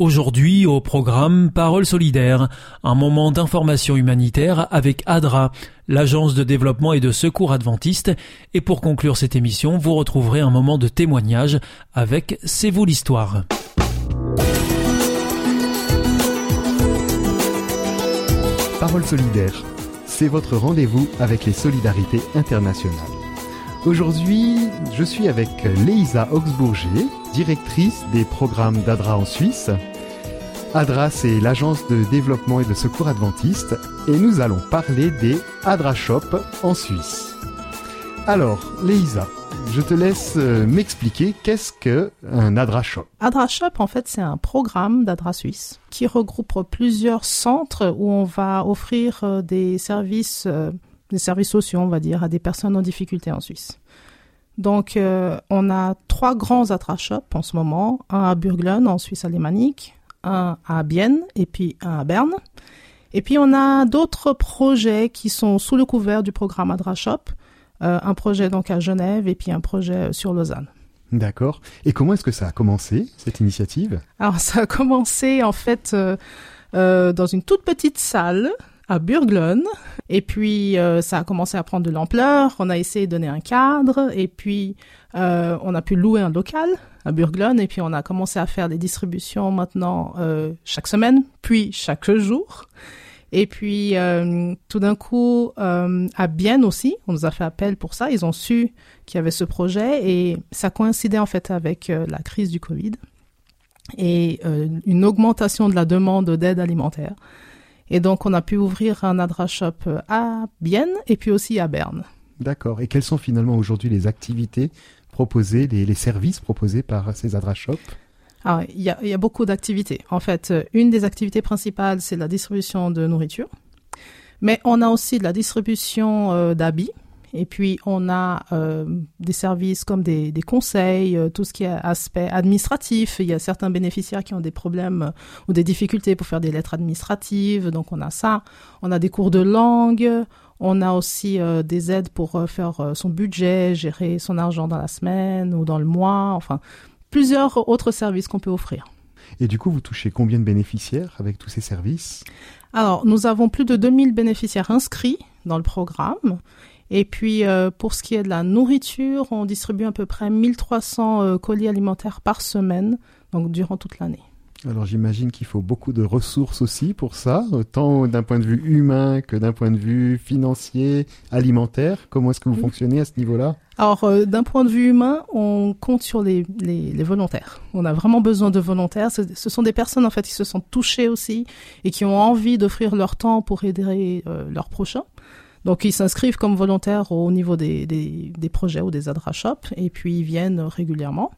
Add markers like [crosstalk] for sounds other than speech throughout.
Aujourd'hui au programme Parole solidaire, un moment d'information humanitaire avec ADRA, l'agence de développement et de secours adventiste, et pour conclure cette émission, vous retrouverez un moment de témoignage avec C'est vous l'histoire. Parole solidaire, c'est votre rendez-vous avec les solidarités internationales. Aujourd'hui, je suis avec Leïsa Augsbourger, directrice des programmes d'ADRA en Suisse. ADRA, c'est l'agence de développement et de secours adventiste, et nous allons parler des ADRA Shop en Suisse. Alors, Leïsa, je te laisse euh, m'expliquer qu'est-ce que un ADRA Shop. ADRA Shop, en fait, c'est un programme d'ADRA Suisse qui regroupe plusieurs centres où on va offrir euh, des services, euh, des services sociaux, on va dire, à des personnes en difficulté en Suisse. Donc, on a trois grands ADRA Shop en ce moment, un à Burglen en Suisse alémanique, un à Bienne et puis un à Berne. Et puis on a d'autres projets qui sont sous le couvert du programme ADRA Shop, un projet donc à Genève et puis un projet sur Lausanne. D'accord. Et comment est-ce que ça a commencé, cette initiative? Alors [laughs] ça a commencé en fait euh, euh, dans une toute petite salle à Burglen. Et puis, euh, ça a commencé à prendre de l'ampleur. On a essayé de donner un cadre. Et puis, euh, on a pu louer un local à Burglen. Et puis, on a commencé à faire des distributions maintenant euh, chaque semaine, puis chaque jour. Et puis, euh, tout d'un coup, euh, à Bienne aussi, on nous a fait appel pour ça. Ils ont su qu'il y avait ce projet. Et ça coïncidait en fait avec euh, la crise du Covid et une augmentation de la demande d'aide alimentaire. Et donc, on a pu ouvrir un Adra Shop à Bienne et puis aussi à Berne. D'accord. Et quelles sont finalement aujourd'hui les activités proposées, les, les services proposés par ces Adra Shops Alors, il y a, il y a beaucoup d'activités. En fait, euh, une des activités principales, c'est la distribution de nourriture. Mais on a aussi de la distribution euh, d'habits. Et puis, on a euh, des services comme des, des conseils, euh, tout ce qui est aspect administratif. Il y a certains bénéficiaires qui ont des problèmes euh, ou des difficultés pour faire des lettres administratives. Donc, on a ça. On a des cours de langue. On a aussi euh, des aides pour faire son budget, gérer son argent dans la semaine ou dans le mois. Enfin, plusieurs autres services qu'on peut offrir. Et du coup, vous touchez combien de bénéficiaires avec tous ces services? Alors, nous avons plus de 2000 bénéficiaires inscrits dans le programme. Et puis, euh, pour ce qui est de la nourriture, on distribue à peu près 1300 euh, colis alimentaires par semaine, donc durant toute l'année. Alors j'imagine qu'il faut beaucoup de ressources aussi pour ça, autant d'un point de vue humain que d'un point de vue financier, alimentaire. Comment est-ce que vous fonctionnez à ce niveau-là? Alors, euh, d'un point de vue humain, on compte sur les, les, les volontaires. On a vraiment besoin de volontaires. Ce, ce sont des personnes, en fait, qui se sont touchées aussi et qui ont envie d'offrir leur temps pour aider euh, leurs prochains. Donc, ils s'inscrivent comme volontaires au niveau des, des, projets ou des Adra Shop et puis ils viennent régulièrement.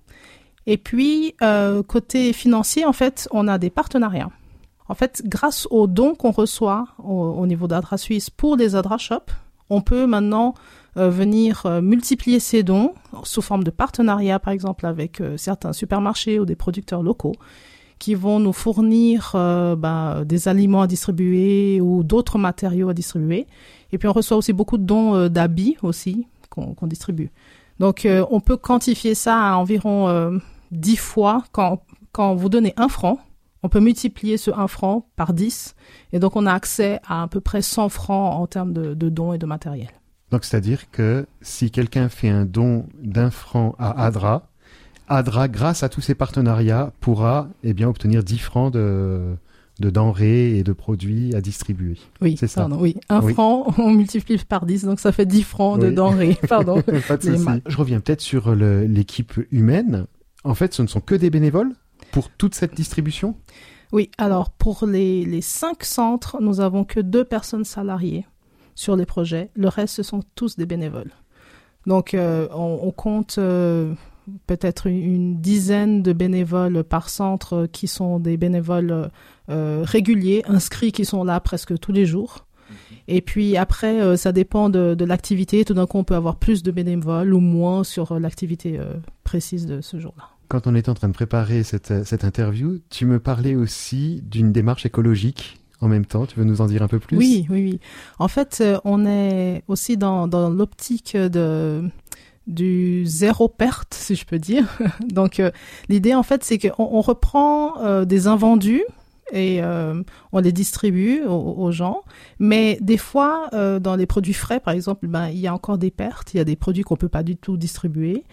Et puis, euh, côté financier, en fait, on a des partenariats. En fait, grâce aux dons qu'on reçoit au, au niveau d'Adra Suisse pour les Adra Shop, on peut maintenant euh, venir euh, multiplier ces dons sous forme de partenariat, par exemple, avec certains supermarchés ou des producteurs locaux qui vont nous fournir bah, des aliments à distribuer ou d'autres matériaux à distribuer. Et puis on reçoit aussi beaucoup de dons euh, d'habits aussi qu'on distribue. Donc euh, on peut quantifier ça à environ euh, 10 fois. Quand, quand vous donnez un franc, on peut multiplier ce 1 franc par 10. Et donc on a accès à à peu près 100 francs en termes de, de dons et de matériel. Donc c'est-à-dire que si quelqu'un fait un don d'un franc à Adra, Adra, grâce à tous ces partenariats, pourra eh bien obtenir 10 francs de, de denrées et de produits à distribuer. Oui, C'est ça. pardon, oui. Un Oui. franc, [laughs] on multiplie par 10, donc ça fait 10 francs de denrées. [laughs] Pardon. Pas de Je reviens peut-être sur l'équipe humaine. En fait, ce ne sont que des bénévoles pour toute cette distribution? Oui, alors pour les, les cinq centres, nous avons que deux personnes salariées sur les projets. Le reste, ce sont tous des bénévoles. Donc, euh, on, on, compte euh, peut-être une, une, dizaine de bénévoles par centre qui sont des bénévoles euh, réguliers, inscrits, qui sont là presque tous les jours. Et puis après, euh, ça dépend de, de l'activité. Tout d'un coup, on peut avoir plus de bénévoles ou moins sur l'activité euh, précise de ce jour-là. Quand on est en train de préparer cette, cette interview, tu me parlais aussi d'une démarche écologique en même temps. Tu veux nous en dire un peu plus? Oui, oui, oui. En fait, on est aussi dans, dans l'optique de du zéro perte, si je peux dire. [laughs] Donc, euh, l'idée, en fait, c'est qu'on on reprend euh, des invendus et euh, on les distribue aux, aux, gens. Mais des fois, euh, dans les produits frais, par exemple, ben, il y a encore des pertes. Il y a des produits qu'on peut pas du tout distribuer.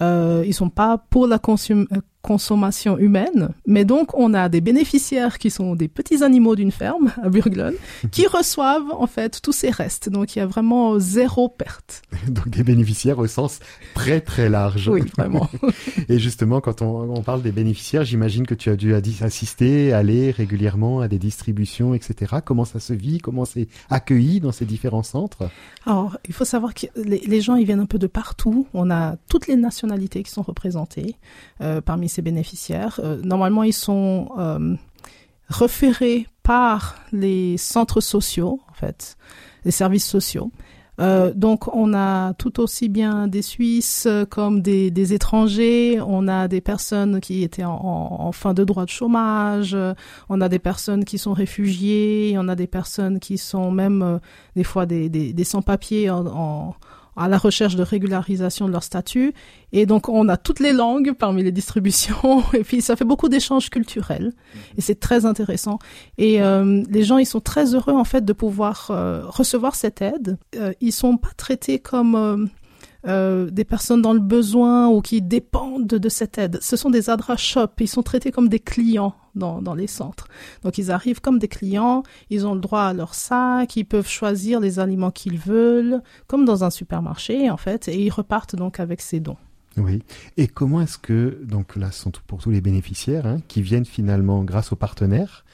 Euh, ils sont pas pour la consum consommation humaine, mais donc on a des bénéficiaires qui sont des petits animaux d'une ferme à Burglone [laughs] qui reçoivent en fait tous ces restes. Donc il y a vraiment zéro perte. [laughs] donc des bénéficiaires au sens très très large. Oui, vraiment. [laughs] Et justement, quand on, on parle des bénéficiaires, j'imagine que tu as dû assister, aller régulièrement à des distributions, etc. Comment ça se vit? Comment c'est accueilli dans ces différents centres? Alors, il faut savoir que les, les, gens, ils viennent un peu de partout. On a toutes les nationalités qui sont représentées euh, parmi ces bénéficiaires. Euh, normalement, ils sont euh, référés par les centres sociaux, en fait, les services sociaux. Euh, donc on a tout aussi bien des Suisses comme des, étrangers, on a des personnes qui étaient en, fin de droit de chômage, on a des personnes qui sont réfugiées, on a des personnes qui sont même des fois des, des, des sans-papiers en à la recherche de régularisation de leur statut. Et donc, on a toutes les langues parmi les distributions. [laughs] Et puis, ça fait beaucoup d'échanges culturels. Et c'est très intéressant. Et euh, les gens, ils sont très heureux, en fait, de pouvoir euh, recevoir cette aide. Euh, ils sont pas traités comme... Euh, des personnes dans le besoin ou qui dépendent de, de cette aide. Ce sont des adra shops. Ils sont traités comme des clients dans, dans, les centres. Donc ils arrivent comme des clients, ils ont le droit à leur sac, ils peuvent choisir les aliments qu'ils veulent, comme dans un supermarché en fait, et ils repartent donc avec ces dons. Oui. Et comment est-ce que, donc là, ce sont pour tous les bénéficiaires hein, qui viennent finalement grâce aux partenaires,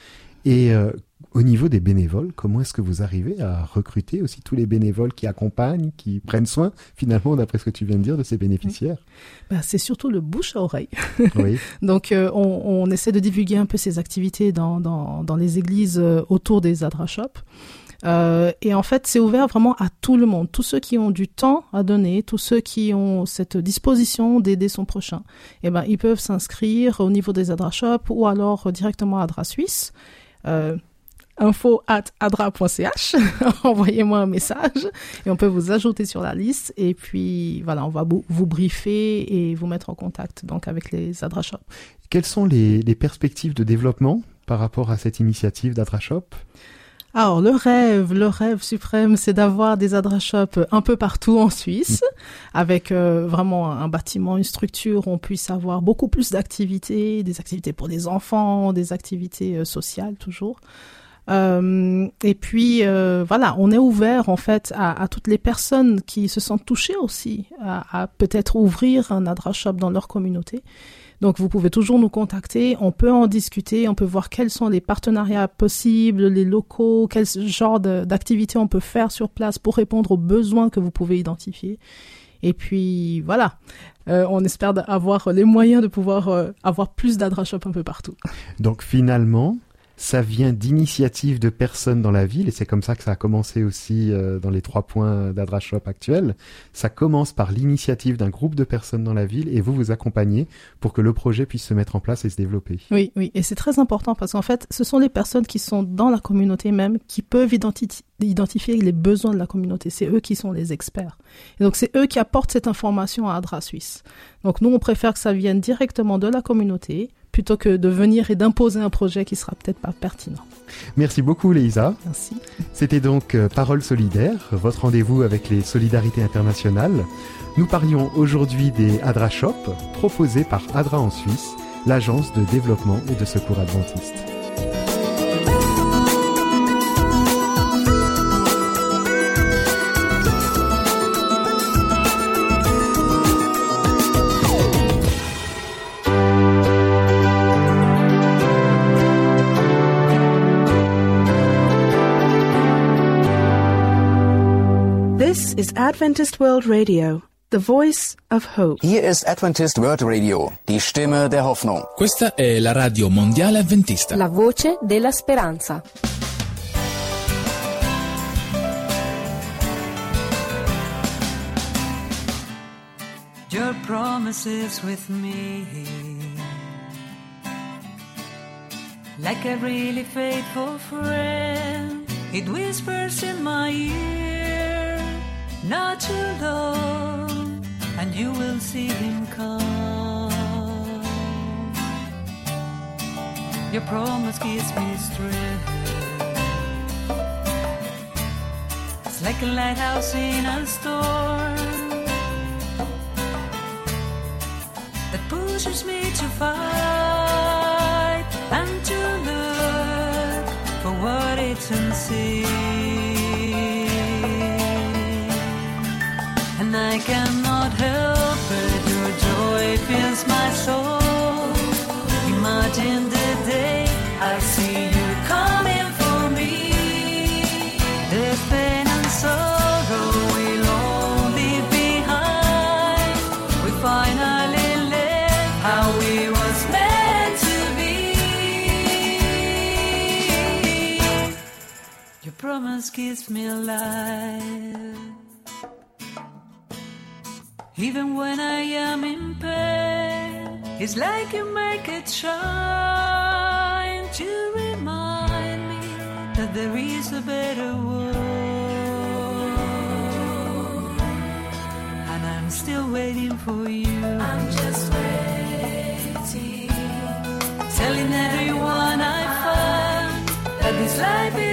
et euh, au niveau des bénévoles, comment est-ce que vous arrivez à recruter aussi tous les bénévoles qui accompagnent, qui prennent soin, finalement, d'après ce que tu viens de dire, de ces bénéficiaires? Bah, C'est surtout le bouche à oreille. [laughs] Oui. [laughs] Donc, euh, on, on, essaie de divulguer un peu ces activités dans, dans, dans les églises euh, autour des Adra Shops. Euh, et en fait, c'est ouvert vraiment à tout le monde, tous ceux qui ont du temps à donner, tous ceux qui ont cette disposition d'aider son prochain. Et ben, ils peuvent s'inscrire au niveau des Adra Shops ou alors directement à Adra Suisse. Euh, info at adra.ch. [laughs] Envoyez-moi un message et on peut vous ajouter sur la liste. Et puis, voilà, on va vous, briefer et vous mettre en contact donc avec les Adra Shop. Quelles sont les, les, perspectives de développement par rapport à cette initiative d'Adra Shop? Alors le rêve, le rêve suprême, c'est d'avoir des Adra Shops un peu partout en Suisse, mmh. avec euh, vraiment un bâtiment, une structure où on puisse avoir beaucoup plus d'activités, des activités pour les enfants, des activités euh, sociales toujours. Euh, et puis euh, voilà, on est ouvert en fait à, à, toutes les personnes qui se sentent touchées aussi à, à peut-être ouvrir un Adra Shop dans leur communauté. Donc vous pouvez toujours nous contacter, on peut en discuter, on peut voir quels sont les partenariats possibles, les locaux, quel genre d'activités on peut faire sur place pour répondre aux besoins que vous pouvez identifier. Et puis voilà, euh, on espère avoir les moyens de pouvoir euh, avoir plus d'Adra Shop un peu partout. Donc finalement, ça vient d'initiatives de personnes dans la ville, et c'est comme ça que ça a commencé aussi euh, dans les trois points d'Adra Shop actuels. Ça commence par l'initiative d'un groupe de personnes dans la ville, et vous vous accompagnez pour que le projet puisse se mettre en place et se développer. Oui, oui, et c'est très important parce qu'en fait, ce sont les personnes qui sont dans la communauté même qui peuvent identi identifier les besoins de la communauté. C'est eux qui sont les experts. Et donc c'est eux qui apportent cette information à Adra Suisse. Donc nous, on préfère que ça vienne directement de la communauté plutôt que de venir et d'imposer un projet qui sera peut-être pas pertinent. Merci beaucoup Leïsa. Merci. C'était donc euh, Parole solidaire, votre rendez-vous avec les solidarités internationales. Nous parlions aujourd'hui des Adra Shop proposés par Adra en Suisse, l'agence de développement et de secours adventiste. Is Adventist World Radio, the voice of hope. Hier ist Adventist World Radio, die Stimme der Hoffnung. Questa è la radio mondiale adventista. La voce della speranza. Your promises with me. Like a really faithful friend, it whispers in my ear, not too long, and you will see him come. Your promise gives me strength. It's like a lighthouse in a storm that pushes me to fight and to look for what it's unseen. I cannot help it, your joy fills my soul. Imagine the day I see you coming for me. The pain and sorrow will all leave behind. We finally live how we was meant to be. Your promise gives me life. Even when I am in pain, it's like you make it shine to remind me that there is a better world. And I'm still waiting for you. I'm just waiting. Telling everyone I find that this life is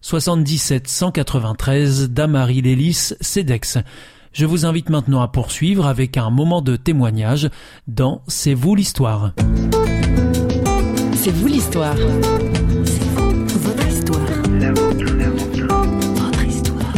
77 193 Damary Lélis, CEDEX. Je vous invite maintenant à poursuivre avec un moment de témoignage dans C'est vous l'histoire. C'est vous l'histoire. C'est vous, votre histoire. Votre histoire.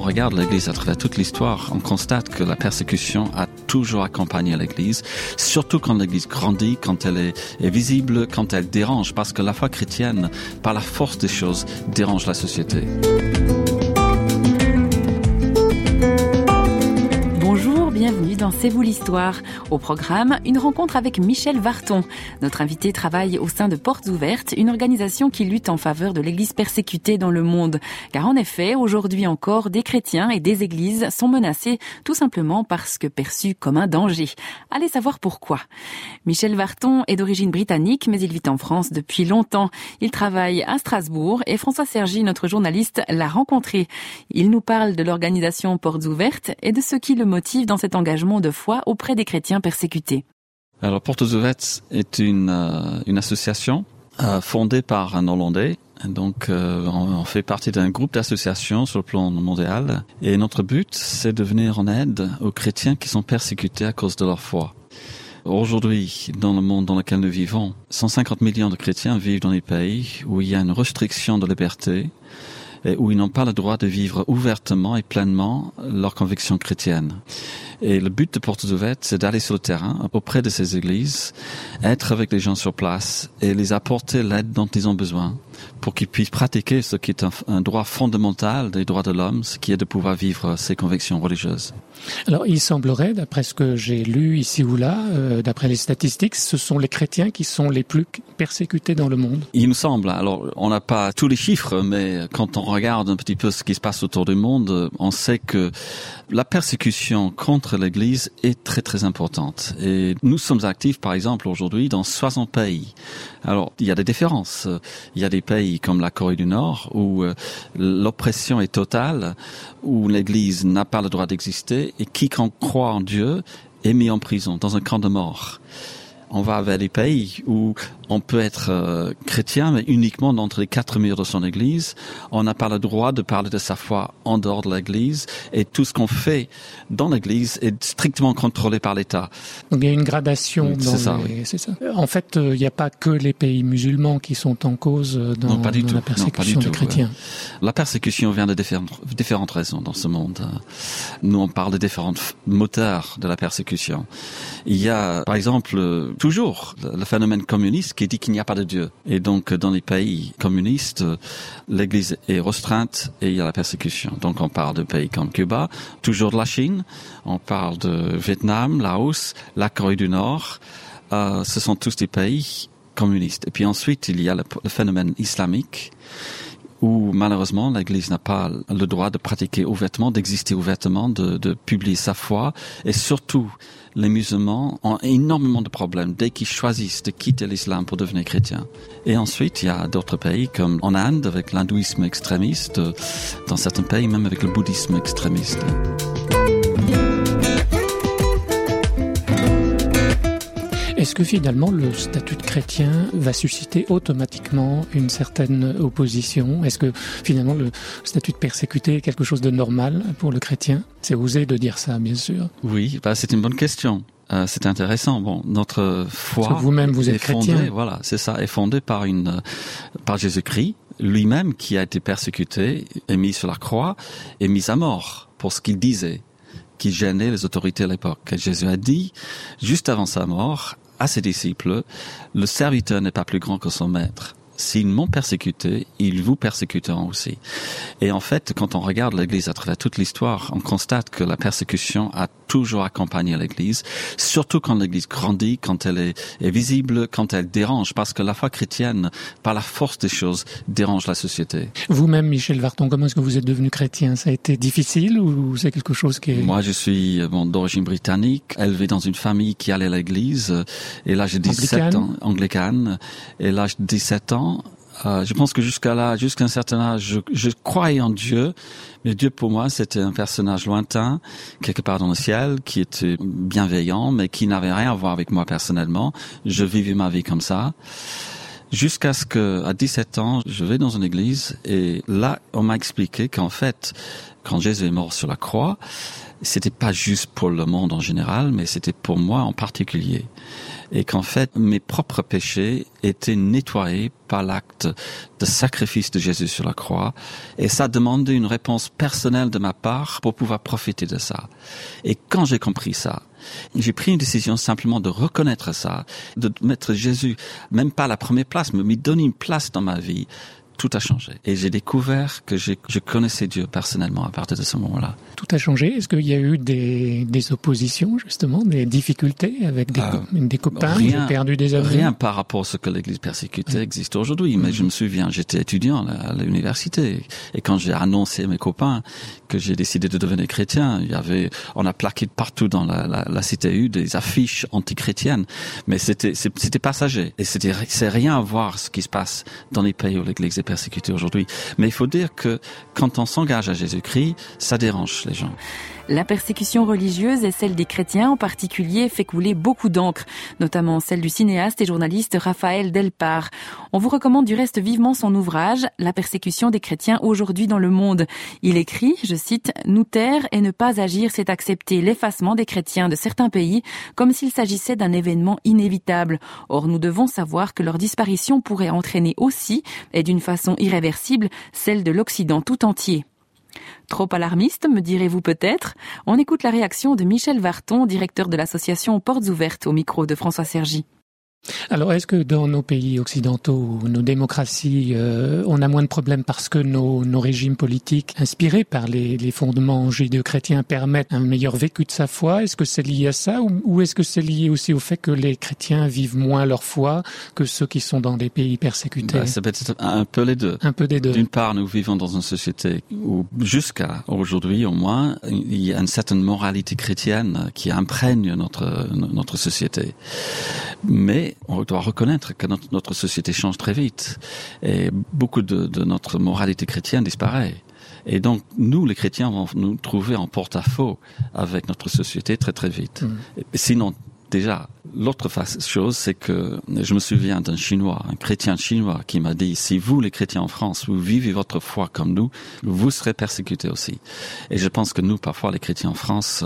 On regarde l'Église à travers toute l'histoire, on constate que la persécution a toujours accompagné l'Église, surtout quand l'Église grandit, quand elle est, est visible, quand elle dérange, parce que la foi chrétienne, par la force des choses, dérange la société. Bienvenue dans C'est vous l'histoire? Au programme, une rencontre avec Michel Varton. Notre invité travaille au sein de Portes Ouvertes, une organisation qui lutte en faveur de l'église persécutée dans le monde. Car en effet, aujourd'hui encore, des chrétiens et des églises sont menacés tout simplement parce que perçus comme un danger. Allez savoir pourquoi. Michel Varton est d'origine britannique, mais il vit en France depuis longtemps. Il travaille à Strasbourg et François Sergi, notre journaliste, l'a rencontré. Il nous parle de l'organisation Portes Ouvertes et de ce qui le motive dans cet engagement de foi auprès des chrétiens persécutés. Alors Portes Ouvertes est une, euh, association euh, fondée par un Hollandais. Donc euh, on, fait partie d'un groupe d'associations sur le plan mondial. Et notre but, c'est de venir en aide aux chrétiens qui sont persécutés à cause de leur foi. Aujourd'hui, dans le monde dans lequel nous vivons, 150 millions de chrétiens vivent dans des pays où il y a une restriction de liberté où ils n'ont pas le droit de vivre ouvertement et pleinement leur conviction chrétienne. Et le but de Portes Ouvertes, c'est d'aller sur le terrain, auprès de ces églises, être avec les gens sur place et les apporter l'aide dont ils ont besoin pour qu'ils puissent pratiquer ce qui est un, un droit fondamental des droits de l'homme, ce qui est de pouvoir vivre ses convictions religieuses. Alors, il semblerait, d'après ce que j'ai lu ici ou là, euh, d'après les statistiques, ce sont les chrétiens qui sont les plus persécutés dans le monde. Il me semble. Alors, on n'a pas tous les chiffres, mais quand on regarde un petit peu ce qui se passe autour du monde, on sait que la persécution contre l'Église est très très importante. Et nous sommes actifs, par exemple, aujourd'hui dans 60 pays. Alors, il y a des différences. Il y a des pays comme la Corée du Nord où euh, l'oppression est totale, où l'Église n'a pas le droit d'exister et quiconque croit en Dieu est mis en prison, dans un camp de mort. On va vers des pays où on peut être euh, chrétien, mais uniquement d'entre les quatre murs de son église. On n'a pas le droit de parler de sa foi en dehors de l'église. Et tout ce qu'on fait dans l'église est strictement contrôlé par l'État. Donc il y a une gradation. C'est ça, les... oui. C'est ça. En fait, euh, il n'y a pas que les pays musulmans qui sont en cause euh, dans, non, pas du dans tout. la persécution non, pas du des tout, chrétiens. ouais. La persécution vient de différentes, différentes raisons dans ce monde. Nous, on parle de différents moteurs de la persécution. Il y a, par exemple, toujours le phénomène communiste qui dit qu'il n'y a pas de Dieu. Et donc, dans les pays communistes, l'Église est restreinte et il y a la persécution. Donc, on parle de pays comme Cuba, toujours de la Chine, on parle de Vietnam, Laos, la Corée du Nord. Euh, ce sont tous des pays communistes. Et puis ensuite, il y a le, le phénomène islamique où malheureusement l'Église n'a pas le droit de pratiquer ouvertement, d'exister ouvertement, de, de publier sa foi, et surtout les musulmans ont énormément de problèmes dès qu'ils choisissent de quitter l'islam pour devenir chrétiens. Et ensuite, il y a d'autres pays comme en Inde avec l'hindouisme extrémiste, dans certains pays même avec le bouddhisme extrémiste. Est-ce que finalement le statut de chrétien va susciter automatiquement une certaine opposition? Est-ce que finalement le statut de persécuté est quelque chose de normal pour le chrétien? C'est osé de dire ça, bien sûr. Oui, bah, c'est une bonne question. Euh, c'est intéressant. Bon, notre foi vous-même vous êtes est fondée, chrétien. voilà, c'est ça, est fondée par une euh, par Jésus-Christ lui-même qui a été persécuté, est mis sur la croix, et mis à mort pour ce qu'il disait, qui gênait les autorités à l'époque. Jésus a dit, juste avant sa mort, à ses disciples, le serviteur n'est pas plus grand que son maître. S'ils m'ont persécuté, ils vous persécuteront aussi. Et en fait, quand on regarde l'Église à travers toute l'histoire, on constate que la persécution a toujours accompagné l'Église, surtout quand l'Église grandit, quand elle est, est, visible, quand elle dérange, parce que la foi chrétienne, par la force des choses, dérange la société. Vous-même, Michel Varton, comment est-ce que vous êtes devenu chrétien? Ça a été difficile ou c'est quelque chose qui est... Moi, je suis bon, d'origine britannique, élevé dans une famille qui allait à l'Église, et là j'ai 17 ans, anglicane, et là j'ai 17 ans, euh, je pense que jusqu'à là, jusqu'à un certain âge, je, je, croyais en Dieu, mais Dieu pour moi c'était un personnage lointain, quelque part dans le ciel, qui était bienveillant, mais qui n'avait rien à voir avec moi personnellement. Je vivais ma vie comme ça. Jusqu'à ce que, à 17 ans, je vais dans une église et là, on m'a expliqué qu'en fait, quand Jésus est mort sur la croix, c'était pas juste pour le monde en général, mais c'était pour moi en particulier. Et qu'en fait mes propres péchés étaient nettoyés par l'acte de sacrifice de Jésus sur la croix. Et ça demandait une réponse personnelle de ma part pour pouvoir profiter de ça. Et quand j'ai compris ça, j'ai pris une décision simplement de reconnaître ça, de mettre Jésus même pas à la première place, mais me donner une place dans ma vie tout a changé. Et j'ai découvert que je connaissais Dieu personnellement à partir de ce moment-là. Tout a changé. Est-ce qu'il y a eu des, des, oppositions, justement, des difficultés avec des, euh, des copains rien, perdu des amis Rien par rapport à ce que l'Église persécutée existe aujourd'hui. Mais mmh. je me souviens, j'étais étudiant à l'université. Et quand j'ai annoncé à mes copains que j'ai décidé de devenir chrétien, il y avait, on a plaqué partout dans la, la, la cité U des affiches antichrétiennes. Mais c'était, passager. Et c'est rien à voir ce qui se passe dans les pays où l'Église est persécutés aujourd'hui. Mais il faut dire que quand on s'engage à Jésus-Christ, ça dérange les gens. La persécution religieuse et celle des chrétiens en particulier fait couler beaucoup d'encre, notamment celle du cinéaste et journaliste Raphaël Delpar. On vous recommande du reste vivement son ouvrage La persécution des chrétiens aujourd'hui dans le monde. Il écrit, je cite, Nous taire et ne pas agir, c'est accepter l'effacement des chrétiens de certains pays comme s'il s'agissait d'un événement inévitable. Or, nous devons savoir que leur disparition pourrait entraîner aussi, et d'une façon irréversible, celle de l'Occident tout entier. Trop alarmiste, me direz-vous peut-être? On écoute la réaction de Michel Varton, directeur de l'association Portes Ouvertes, au micro de François Sergi. Alors, est-ce que dans nos pays occidentaux, nos démocraties, euh, on a moins de problèmes parce que nos, nos régimes politiques, inspirés par les, les fondements judéo-chrétiens, permettent un meilleur vécu de sa foi? Est-ce que c'est lié à ça ou, ou est-ce que c'est lié aussi au fait que les chrétiens vivent moins leur foi que ceux qui sont dans des pays persécutés? Bah, C'est peut-être un peu les deux. Un peu des deux. D'une part, nous vivons dans une société où, jusqu'à aujourd'hui au moins, il y a une certaine moralité chrétienne qui imprègne notre notre société. Mais on doit reconnaître que notre, notre, société change très vite et beaucoup de, de notre moralité chrétienne disparaît. Et donc, nous, les chrétiens, vont nous trouver en porte-à-faux avec notre société très très vite. Mmh. Sinon, déjà, l'autre chose, c'est que je me souviens d'un Chinois, un chrétien chinois, qui m'a dit si vous, les chrétiens en France, vous vivez votre foi comme nous, vous serez persécutés aussi. Et je pense que nous, parfois, les chrétiens en France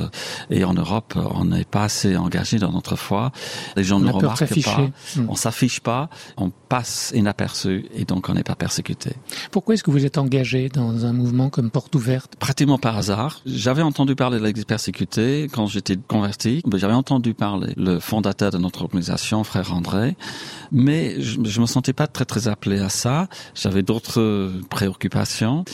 et en Europe, on n'est pas assez engagés dans notre foi. Les gens ne remarquent pas, mmh. on s'affiche pas, on passe inaperçu et donc on n'est pas persécuté. Pourquoi est-ce que vous êtes engagé dans un mouvement comme Porte Ouverte? Pratiquement par hasard. J'avais entendu parler de l'Église persécutée quand j'étais converti. J'avais entendu parler le fondateur de notre organisation, frère André, mais je, je me sentais pas très très appelé à ça. J'avais d'autres préoccupations.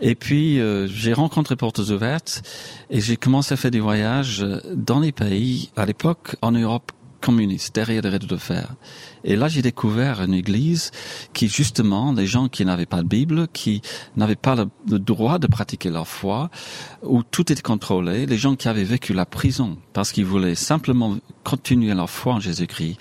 Et puis euh, j'ai rencontré Portes Ouvertes et j'ai commencé à faire des voyages dans les pays à l'époque en Europe communiste, derrière les rideaux de fer. Et là, j'ai découvert une église qui, justement, les gens qui n'avaient pas de Bible, qui n'avaient pas le, le, droit de pratiquer leur foi, où tout était contrôlé, les gens qui avaient vécu la prison parce qu'ils voulaient simplement continuer leur foi en Jésus-Christ.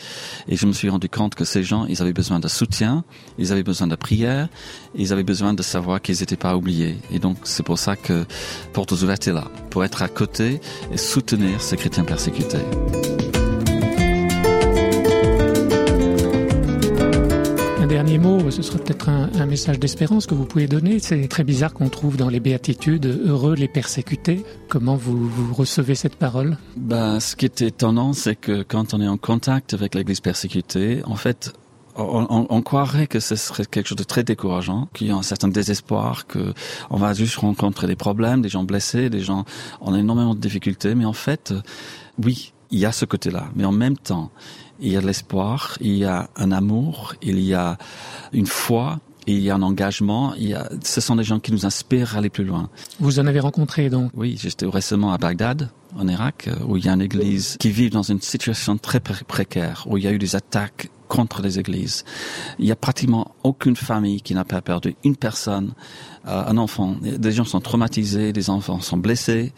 Et je me suis rendu compte que ces gens, ils avaient besoin de soutien, ils avaient besoin de prière, ils avaient besoin de savoir qu'ils n'étaient pas oubliés. Et donc, c'est pour ça que Portes Ouvertes est là, pour être à côté et soutenir ces chrétiens persécutés. Dernier mot, ce serait peut-être un, message d'espérance que vous pouvez donner. C'est très bizarre qu'on trouve dans les béatitudes heureux les persécutés. Comment vous, recevez cette parole? Ben, Ce qui est étonnant, c'est que quand on est en contact avec l'Église persécutée, en fait, on, croirait que ce serait quelque chose de très décourageant, qu'il y a un certain désespoir, que on va juste rencontrer des problèmes, des gens blessés, des gens en énormément de difficultés. Mais en fait, oui, il y a ce côté-là. Mais en même temps, il y a de l'espoir, il y a un amour, il y a une foi, il y a un engagement. Il y a, ce sont des gens qui nous inspirent à aller plus loin. Vous en avez rencontré donc? Oui, j'étais récemment à Bagdad, en Irak, où il y a une église qui vit dans une situation très précaire, où il y a eu des attaques contre les églises. Il y a pratiquement aucune famille qui n'a pas perdu une personne, euh, un enfant. Des gens sont traumatisés, des enfants sont blessés.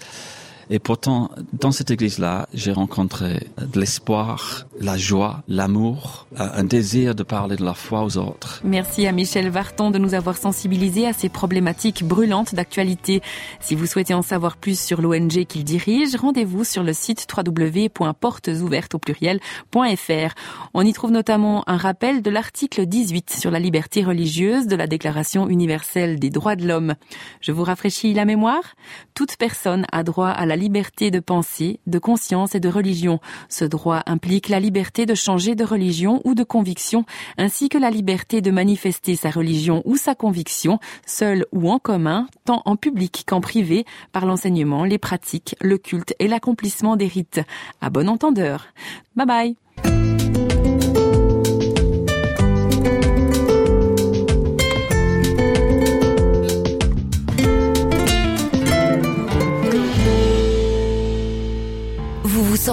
Et pourtant, dans cette église-là, j'ai rencontré de l'espoir, la joie, l'amour, un désir de parler de la foi aux autres. Merci à Michel Varton de nous avoir sensibilisés à ces problématiques brûlantes d'actualité. Si vous souhaitez en savoir plus sur l'ONG qu'il dirige, rendez-vous sur le site www.portesouvertes pluriel.fr. On y trouve notamment un rappel de l'article 18 sur la liberté religieuse de la Déclaration universelle des droits de l'homme. Je vous rafraîchis la mémoire. Toute personne a droit à la liberté de pensée, de conscience et de religion. Ce droit implique la liberté de changer de religion ou de conviction, ainsi que la liberté de manifester sa religion ou sa conviction, seule ou en commun, tant en public qu'en privé, par l'enseignement, les pratiques, le culte et l'accomplissement des rites. À bon entendeur. Bye bye.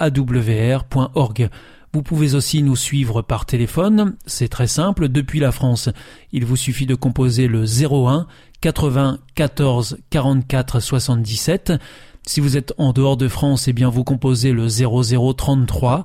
www.awr.org. Vous pouvez aussi nous suivre par téléphone, c'est très simple, depuis la France. Il vous suffit de composer le 01 80 14 44 77. Si vous êtes en dehors de France, eh bien vous composez le 0033